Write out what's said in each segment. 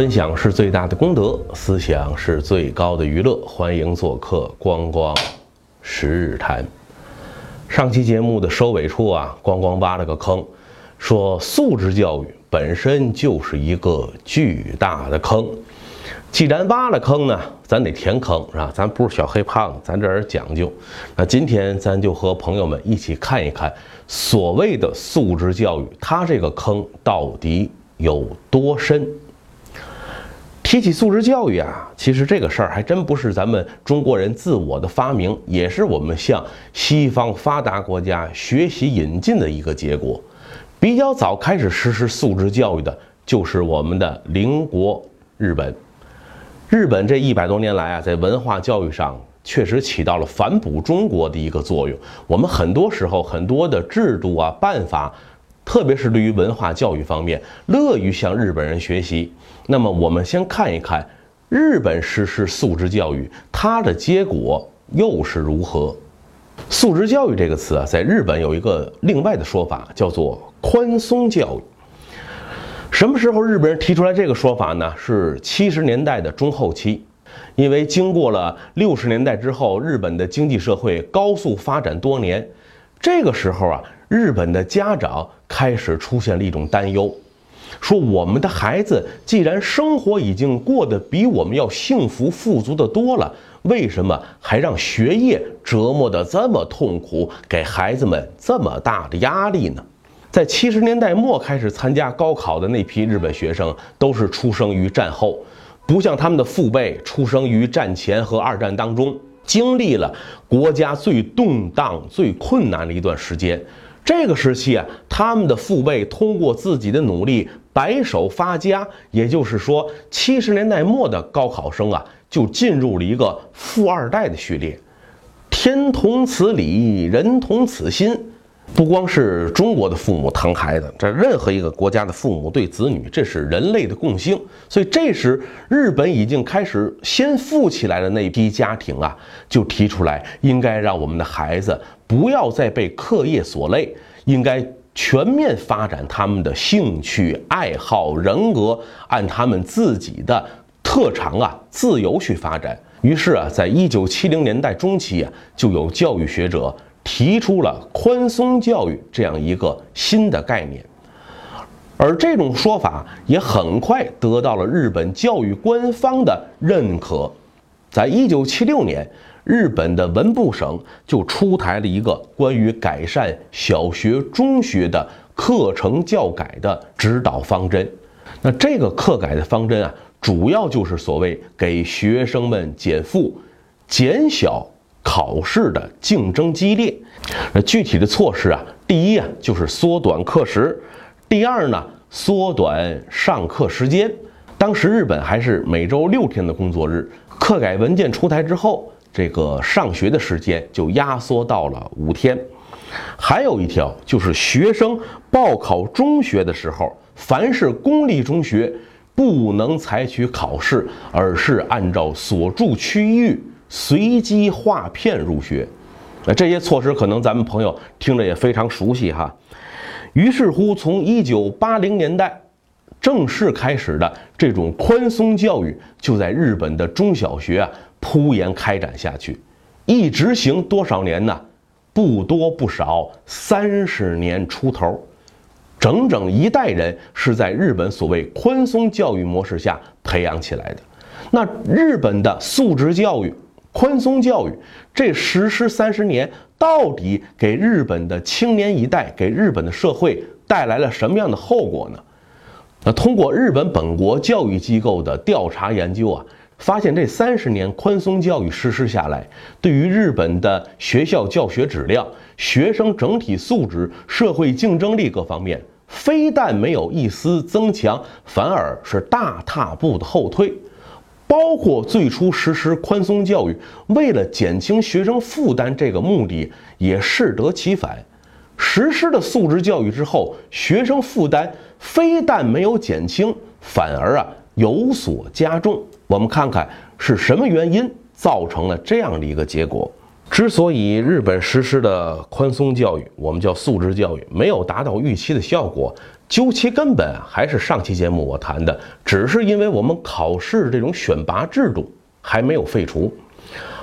分享是最大的功德，思想是最高的娱乐。欢迎做客光光十日谈。上期节目的收尾处啊，光光挖了个坑，说素质教育本身就是一个巨大的坑。既然挖了坑呢，咱得填坑是吧？咱不是小黑胖子，咱这儿讲究。那今天咱就和朋友们一起看一看，所谓的素质教育，它这个坑到底有多深？提起素质教育啊，其实这个事儿还真不是咱们中国人自我的发明，也是我们向西方发达国家学习引进的一个结果。比较早开始实施素质教育的，就是我们的邻国日本。日本这一百多年来啊，在文化教育上确实起到了反哺中国的一个作用。我们很多时候很多的制度啊、办法，特别是对于文化教育方面，乐于向日本人学习。那么，我们先看一看日本实施素质教育，它的结果又是如何？素质教育这个词啊，在日本有一个另外的说法，叫做宽松教育。什么时候日本人提出来这个说法呢？是七十年代的中后期，因为经过了六十年代之后，日本的经济社会高速发展多年，这个时候啊，日本的家长开始出现了一种担忧，说我们的孩子既然生活已经过得比我们要幸福富足的多了，为什么还让学业折磨得这么痛苦，给孩子们这么大的压力呢？在七十年代末开始参加高考的那批日本学生，都是出生于战后，不像他们的父辈出生于战前和二战当中，经历了国家最动荡、最困难的一段时间。这个时期啊，他们的父辈通过自己的努力白手发家，也就是说，七十年代末的高考生啊，就进入了一个富二代的序列。天同此理，人同此心。不光是中国的父母疼孩子，这任何一个国家的父母对子女，这是人类的共性。所以，这时日本已经开始先富起来的那批家庭啊，就提出来，应该让我们的孩子不要再被课业所累，应该全面发展他们的兴趣爱好、人格，按他们自己的特长啊，自由去发展。于是啊，在一九七零年代中期啊，就有教育学者。提出了宽松教育这样一个新的概念，而这种说法也很快得到了日本教育官方的认可。在一九七六年，日本的文部省就出台了一个关于改善小学、中学的课程教改的指导方针。那这个课改的方针啊，主要就是所谓给学生们减负、减小。考试的竞争激烈，那具体的措施啊，第一啊就是缩短课时，第二呢缩短上课时间。当时日本还是每周六天的工作日，课改文件出台之后，这个上学的时间就压缩到了五天。还有一条就是学生报考中学的时候，凡是公立中学不能采取考试，而是按照所住区域。随机划片入学，那这些措施可能咱们朋友听着也非常熟悉哈。于是乎，从一九八零年代正式开始的这种宽松教育，就在日本的中小学啊铺延开展下去，一直行多少年呢？不多不少，三十年出头，整整一代人是在日本所谓宽松教育模式下培养起来的。那日本的素质教育。宽松教育这实施三十年，到底给日本的青年一代、给日本的社会带来了什么样的后果呢？那通过日本本国教育机构的调查研究啊，发现这三十年宽松教育实施下来，对于日本的学校教学质量、学生整体素质、社会竞争力各方面，非但没有一丝增强，反而是大踏步的后退。包括最初实施宽松教育，为了减轻学生负担这个目的，也适得其反。实施了素质教育之后，学生负担非但没有减轻，反而啊有所加重。我们看看是什么原因造成了这样的一个结果。之所以日本实施的宽松教育，我们叫素质教育，没有达到预期的效果，究其根本还是上期节目我谈的，只是因为我们考试这种选拔制度还没有废除。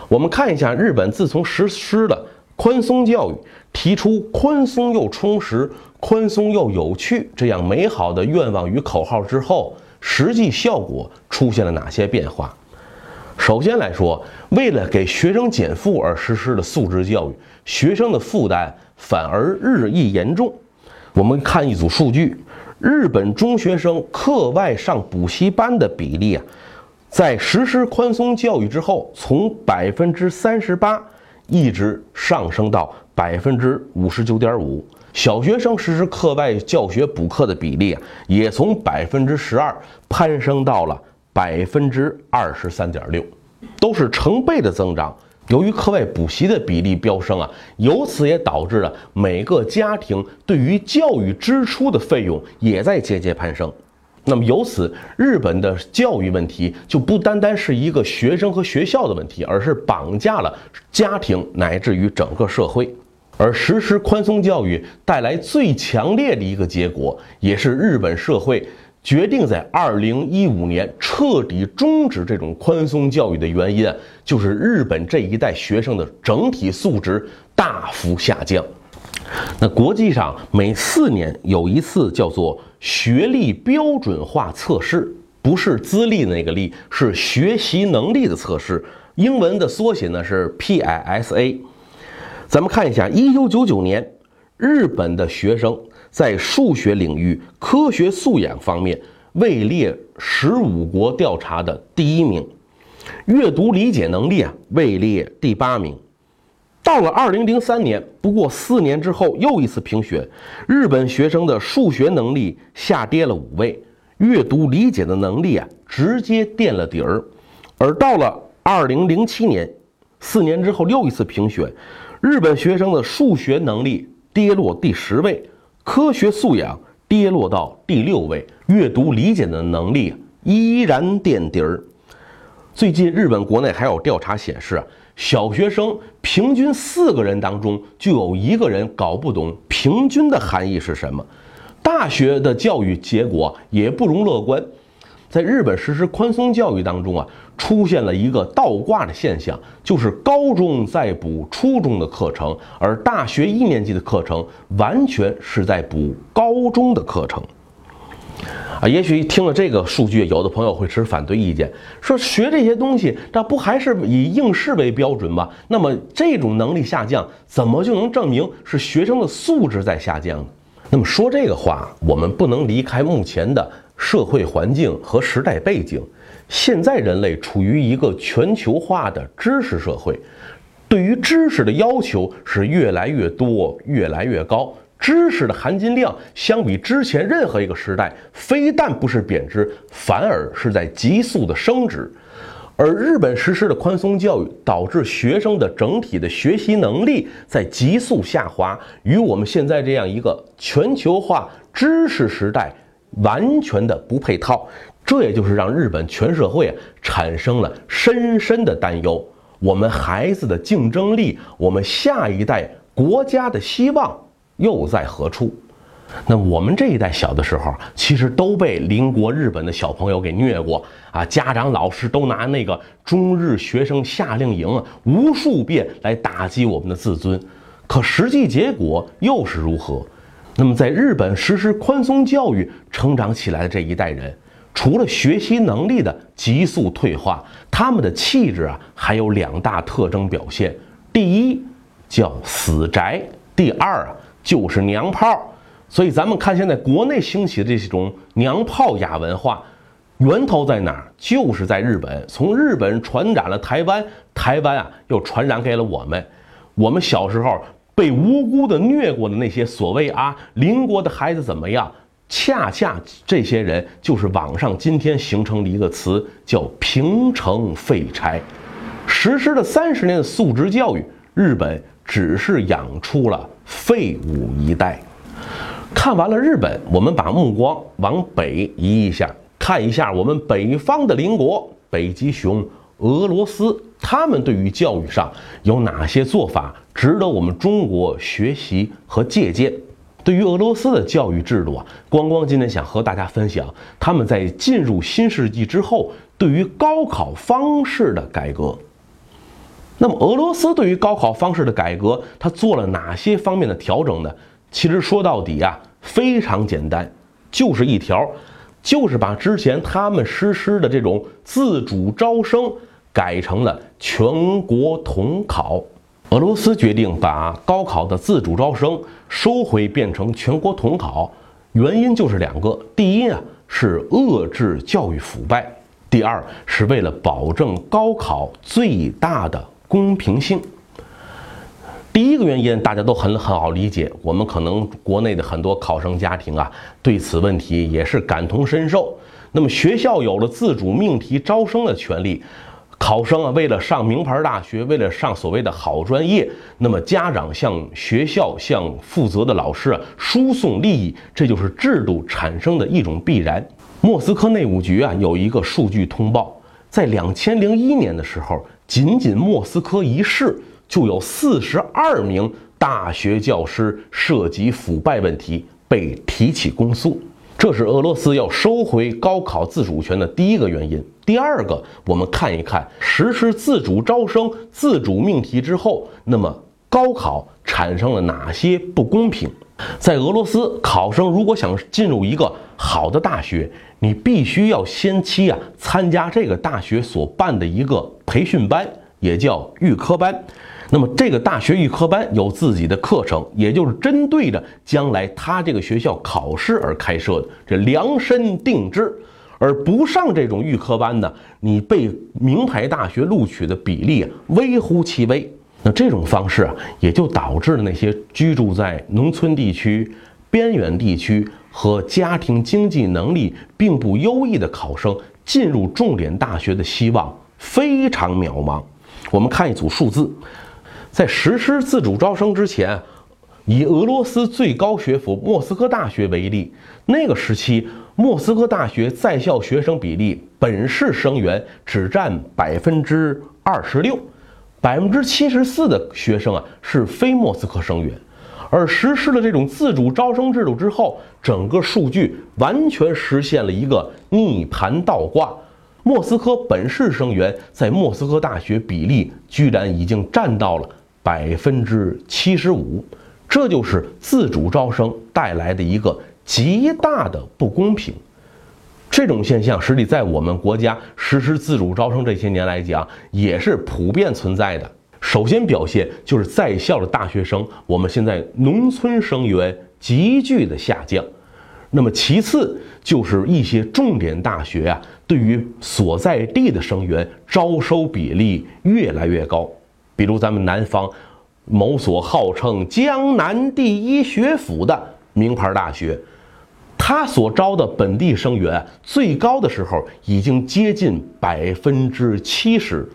我们看一下日本自从实施了宽松教育，提出宽松又充实、宽松又有趣这样美好的愿望与口号之后，实际效果出现了哪些变化？首先来说，为了给学生减负而实施的素质教育，学生的负担反而日益严重。我们看一组数据：日本中学生课外上补习班的比例啊，在实施宽松教育之后，从百分之三十八一直上升到百分之五十九点五；小学生实施课外教学补课的比例啊，也从百分之十二攀升到了。百分之二十三点六，都是成倍的增长。由于课外补习的比例飙升啊，由此也导致了每个家庭对于教育支出的费用也在节节攀升。那么由此，日本的教育问题就不单单是一个学生和学校的问题，而是绑架了家庭乃至于整个社会。而实施宽松教育带来最强烈的一个结果，也是日本社会。决定在二零一五年彻底终止这种宽松教育的原因，就是日本这一代学生的整体素质大幅下降。那国际上每四年有一次叫做学历标准化测试，不是资历那个历，是学习能力的测试。英文的缩写呢是 PISA。咱们看一下，一九九九年日本的学生。在数学领域科学素养方面位列十五国调查的第一名，阅读理解能力啊位列第八名。到了二零零三年，不过四年之后又一次评选，日本学生的数学能力下跌了五位，阅读理解的能力啊直接垫了底儿。而到了二零零七年，四年之后又一次评选，日本学生的数学能力跌落第十位。科学素养跌落到第六位，阅读理解的能力依然垫底儿。最近日本国内还有调查显示啊，小学生平均四个人当中就有一个人搞不懂平均的含义是什么。大学的教育结果也不容乐观。在日本实施宽松教育当中啊，出现了一个倒挂的现象，就是高中在补初中的课程，而大学一年级的课程完全是在补高中的课程。啊，也许听了这个数据，有的朋友会持反对意见，说学这些东西，那不还是以应试为标准吗？那么这种能力下降，怎么就能证明是学生的素质在下降呢？那么说这个话，我们不能离开目前的。社会环境和时代背景，现在人类处于一个全球化的知识社会，对于知识的要求是越来越多、越来越高。知识的含金量相比之前任何一个时代，非但不是贬值，反而是在急速的升值。而日本实施的宽松教育，导致学生的整体的学习能力在急速下滑，与我们现在这样一个全球化知识时代。完全的不配套，这也就是让日本全社会啊产生了深深的担忧。我们孩子的竞争力，我们下一代国家的希望又在何处？那我们这一代小的时候，其实都被邻国日本的小朋友给虐过啊！家长、老师都拿那个中日学生夏令营啊无数遍来打击我们的自尊，可实际结果又是如何？那么，在日本实施宽松教育成长起来的这一代人，除了学习能力的急速退化，他们的气质啊，还有两大特征表现：第一叫死宅，第二啊就是娘炮。所以，咱们看现在国内兴起的这种娘炮亚文化，源头在哪儿？就是在日本，从日本传染了台湾，台湾啊又传染给了我们。我们小时候。被无辜的虐过的那些所谓啊邻国的孩子怎么样？恰恰这些人就是网上今天形成的一个词，叫平成废柴。实施了三十年的素质教育，日本只是养出了废物一代。看完了日本，我们把目光往北移一下，看一下我们北方的邻国——北极熊俄罗斯。他们对于教育上有哪些做法值得我们中国学习和借鉴？对于俄罗斯的教育制度啊，光光今天想和大家分享他们在进入新世纪之后对于高考方式的改革。那么，俄罗斯对于高考方式的改革，它做了哪些方面的调整呢？其实说到底啊，非常简单，就是一条，就是把之前他们实施的这种自主招生改成了全国统考。俄罗斯决定把高考的自主招生收回，变成全国统考，原因就是两个：第一啊，是遏制教育腐败；第二，是为了保证高考最大的。公平性，第一个原因大家都很很好理解，我们可能国内的很多考生家庭啊，对此问题也是感同身受。那么学校有了自主命题招生的权利，考生啊为了上名牌大学，为了上所谓的好专业，那么家长向学校向负责的老师啊输送利益，这就是制度产生的一种必然。莫斯科内务局啊有一个数据通报，在两千零一年的时候。仅仅莫斯科一市就有四十二名大学教师涉及腐败问题被提起公诉，这是俄罗斯要收回高考自主权的第一个原因。第二个，我们看一看实施自主招生、自主命题之后，那么高考产生了哪些不公平？在俄罗斯，考生如果想进入一个好的大学，你必须要先期啊参加这个大学所办的一个培训班，也叫预科班。那么这个大学预科班有自己的课程，也就是针对着将来他这个学校考试而开设的，这量身定制。而不上这种预科班呢，你被名牌大学录取的比例啊微乎其微。那这种方式啊，也就导致了那些居住在农村地区、边远地区和家庭经济能力并不优异的考生进入重点大学的希望非常渺茫。我们看一组数字，在实施自主招生之前，以俄罗斯最高学府莫斯科大学为例，那个时期莫斯科大学在校学生比例，本市生源只占百分之二十六。百分之七十四的学生啊是非莫斯科生源，而实施了这种自主招生制度之后，整个数据完全实现了一个逆盘倒挂。莫斯科本市生源在莫斯科大学比例居然已经占到了百分之七十五，这就是自主招生带来的一个极大的不公平。这种现象实际在我们国家实施自主招生这些年来讲，也是普遍存在的。首先表现就是在校的大学生，我们现在农村生源急剧的下降。那么其次就是一些重点大学啊，对于所在地的生源招收比例越来越高。比如咱们南方某所号称江南第一学府的名牌大学。他所招的本地生源最高的时候已经接近百分之七十，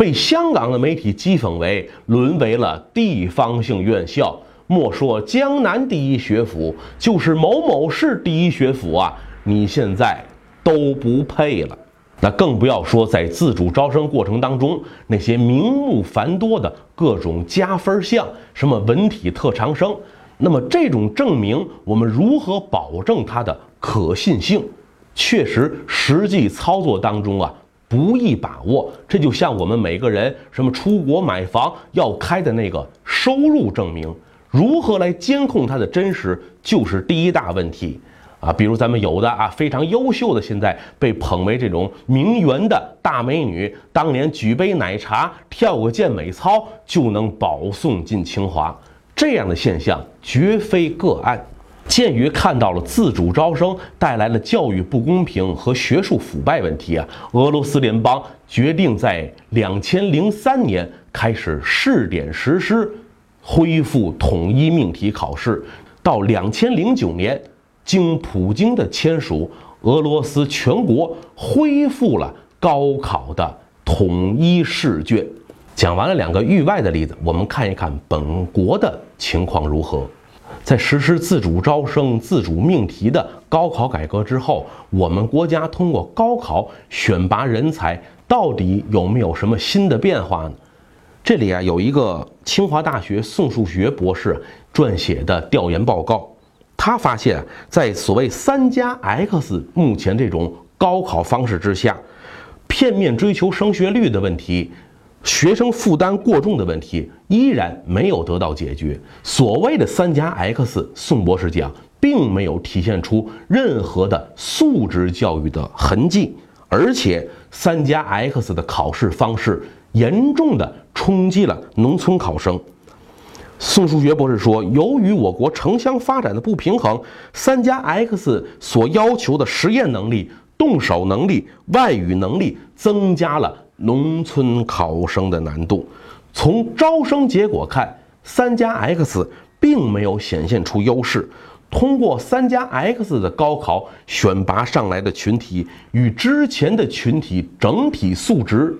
被香港的媒体讥讽为沦为了地方性院校。莫说江南第一学府，就是某某市第一学府啊，你现在都不配了。那更不要说在自主招生过程当中那些名目繁多的各种加分项，什么文体特长生。那么这种证明，我们如何保证它的可信性？确实，实际操作当中啊不易把握。这就像我们每个人什么出国买房要开的那个收入证明，如何来监控它的真实，就是第一大问题啊。比如咱们有的啊非常优秀的，现在被捧为这种名媛的大美女，当年举杯奶茶、跳个健美操就能保送进清华。这样的现象绝非个案。鉴于看到了自主招生带来了教育不公平和学术腐败问题啊，俄罗斯联邦决定在两千零三年开始试点实施，恢复统一命题考试。到两千零九年，经普京的签署，俄罗斯全国恢复了高考的统一试卷。讲完了两个域外的例子，我们看一看本国的情况如何。在实施自主招生、自主命题的高考改革之后，我们国家通过高考选拔人才，到底有没有什么新的变化呢？这里啊有一个清华大学宋数学博士撰写的调研报告，他发现，在所谓三加 X 目前这种高考方式之下，片面追求升学率的问题，学生负担过重的问题依然没有得到解决。所谓的三加 X，宋博士讲，并没有体现出任何的素质教育的痕迹，而且三加 X 的考试方式严重的冲击了农村考生。宋数学博士说，由于我国城乡发展的不平衡，三加 X 所要求的实验能力、动手能力、外语能力，增加了农村考生的难度。从招生结果看，三加 X 并没有显现出优势。通过三加 X 的高考选拔上来的群体，与之前的群体整体素质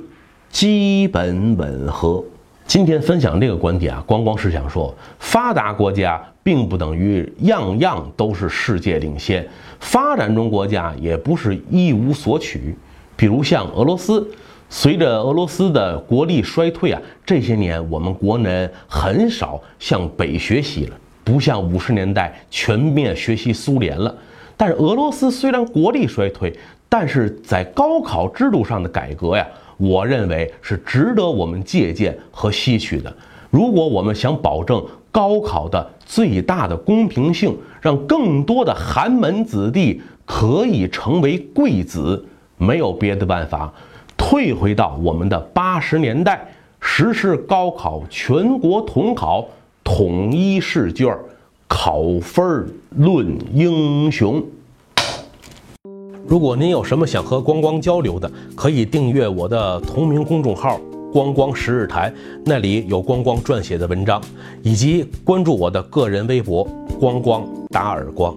基本吻合。今天分享这个观点啊，光光是想说，发达国家并不等于样样都是世界领先，发展中国家也不是一无所取。比如像俄罗斯，随着俄罗斯的国力衰退啊，这些年我们国人很少向北学习了，不像五十年代全面学习苏联了。但是俄罗斯虽然国力衰退，但是在高考制度上的改革呀。我认为是值得我们借鉴和吸取的。如果我们想保证高考的最大的公平性，让更多的寒门子弟可以成为贵子，没有别的办法，退回到我们的八十年代，实施高考全国统考，统一试卷，考分论英雄。如果您有什么想和光光交流的，可以订阅我的同名公众号“光光十日台”，那里有光光撰写的文章，以及关注我的个人微博“光光打耳光”。